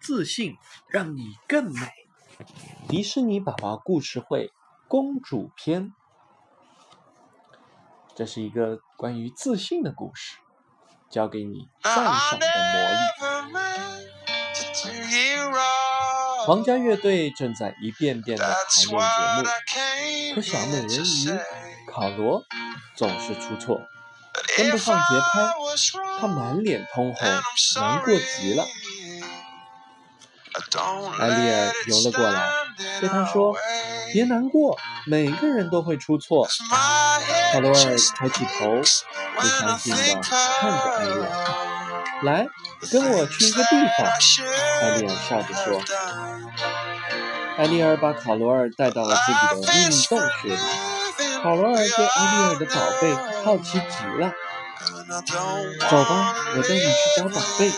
自信让你更美。迪士尼宝宝故事会公主篇，这是一个关于自信的故事，教给你赞赏的魔力。皇家乐队正在一遍遍的排练节目，可小美人鱼考罗总是出错，跟不上节拍，她满脸通红，难过极了。艾丽尔游了过来，对他说：“别难过，每个人都会出错。”卡罗尔抬起头，不相信的看着艾丽尔：“来，跟我去一个地方。”艾丽尔笑着说。艾丽尔把卡罗尔带到了自己的秘密洞穴里。卡罗尔对艾丽尔的宝贝好奇极了。走吧，我带你去找宝贝。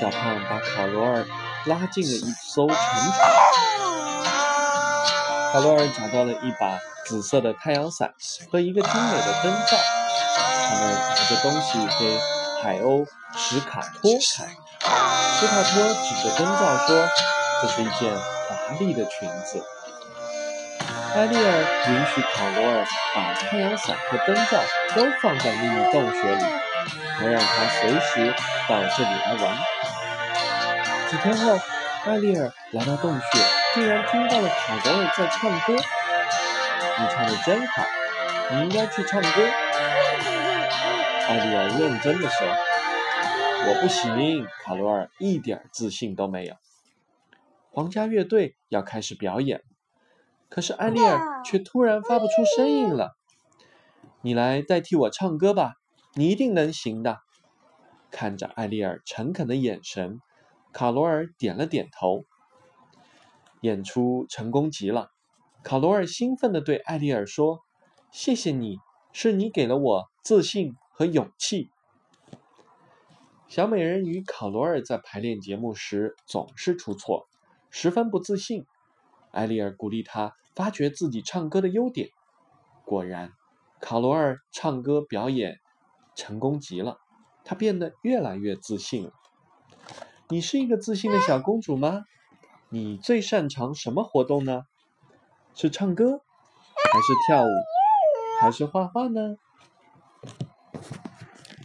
小胖把卡罗尔。拉进了一艘沉船，卡罗尔找到了一把紫色的太阳伞和一个精美的灯罩。他们拿着东西给海鸥史卡托看。史卡托指着灯罩说：“这是一件华丽的裙子。”艾丽尔允许卡罗尔把太阳伞和灯罩都放在秘密洞穴里，还让他随时到这里来玩。几天后，艾丽尔来到洞穴，竟然听到了卡罗尔在唱歌。你唱的真好，你应该去唱歌。艾丽尔认真的说：“我不行。”卡罗尔一点自信都没有。皇家乐队要开始表演，可是艾丽尔却突然发不出声音了。你来代替我唱歌吧，你一定能行的。看着艾丽尔诚恳的眼神。卡罗尔点了点头。演出成功极了，卡罗尔兴奋地对艾丽尔说：“谢谢你，是你给了我自信和勇气。”小美人鱼卡罗尔在排练节目时总是出错，十分不自信。艾丽尔鼓励她发掘自己唱歌的优点。果然，卡罗尔唱歌表演成功极了，她变得越来越自信了。你是一个自信的小公主吗？你最擅长什么活动呢？是唱歌，还是跳舞，还是画画呢？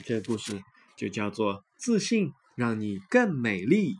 这故事就叫做“自信让你更美丽”。